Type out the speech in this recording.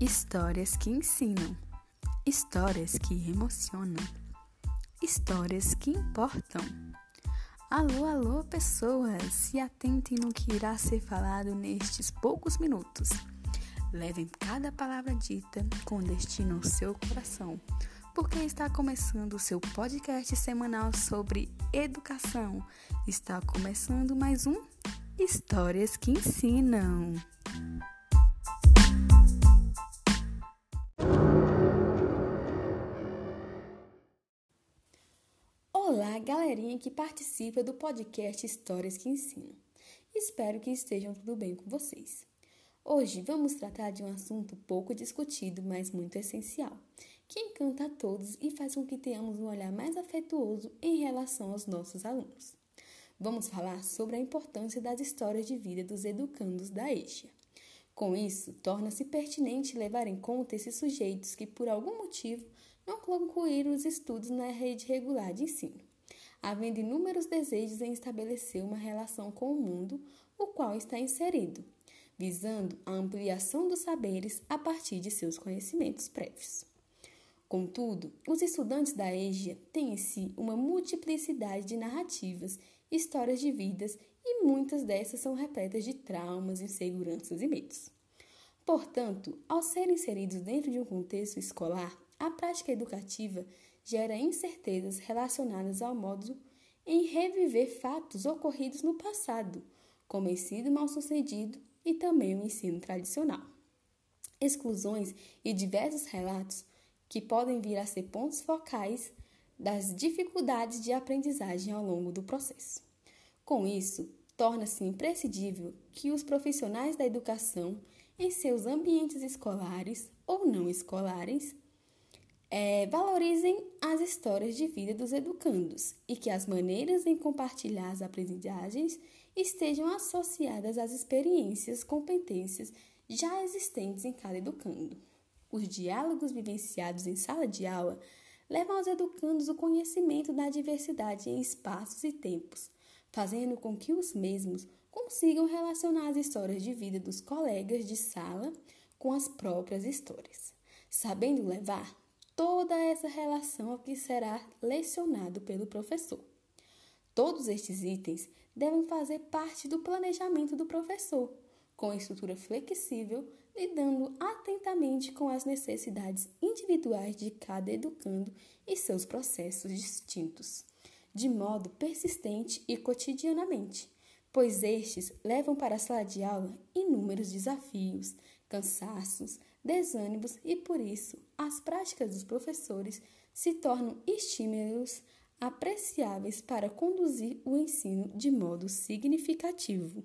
Histórias que ensinam, histórias que emocionam, histórias que importam. Alô, alô, pessoas! Se atentem no que irá ser falado nestes poucos minutos. Levem cada palavra dita com destino ao seu coração, porque está começando o seu podcast semanal sobre educação. Está começando mais um Histórias que Ensinam. Olá, galerinha que participa do podcast Histórias que Ensinam. Espero que estejam tudo bem com vocês. Hoje vamos tratar de um assunto pouco discutido, mas muito essencial, que encanta a todos e faz com que tenhamos um olhar mais afetuoso em relação aos nossos alunos. Vamos falar sobre a importância das histórias de vida dos educandos da EJA. Com isso, torna-se pertinente levar em conta esses sujeitos que, por algum motivo, não concluíram os estudos na rede regular de ensino, havendo inúmeros desejos em estabelecer uma relação com o mundo, o qual está inserido, visando a ampliação dos saberes a partir de seus conhecimentos prévios. Contudo, os estudantes da EJA têm em si uma multiplicidade de narrativas, histórias de vidas e muitas dessas são repletas de traumas, inseguranças e medos. Portanto, ao serem inseridos dentro de um contexto escolar, a prática educativa gera incertezas relacionadas ao modo em reviver fatos ocorridos no passado, como ensino mal-sucedido e também o ensino tradicional. Exclusões e diversos relatos que podem vir a ser pontos focais das dificuldades de aprendizagem ao longo do processo. Com isso, torna-se imprescindível que os profissionais da educação, em seus ambientes escolares ou não escolares, é, valorizem as histórias de vida dos educandos e que as maneiras em compartilhar as aprendizagens estejam associadas às experiências, competências já existentes em cada educando. Os diálogos vivenciados em sala de aula levam aos educandos o conhecimento da diversidade em espaços e tempos, fazendo com que os mesmos consigam relacionar as histórias de vida dos colegas de sala com as próprias histórias, sabendo levar toda essa relação ao que será lecionado pelo professor. Todos estes itens devem fazer parte do planejamento do professor, com estrutura flexível, lidando atentamente com as necessidades individuais de cada educando e seus processos distintos, de modo persistente e cotidianamente, pois estes levam para a sala de aula inúmeros desafios, cansaços, desânimos e, por isso, as práticas dos professores se tornam estímulos apreciáveis para conduzir o ensino de modo significativo.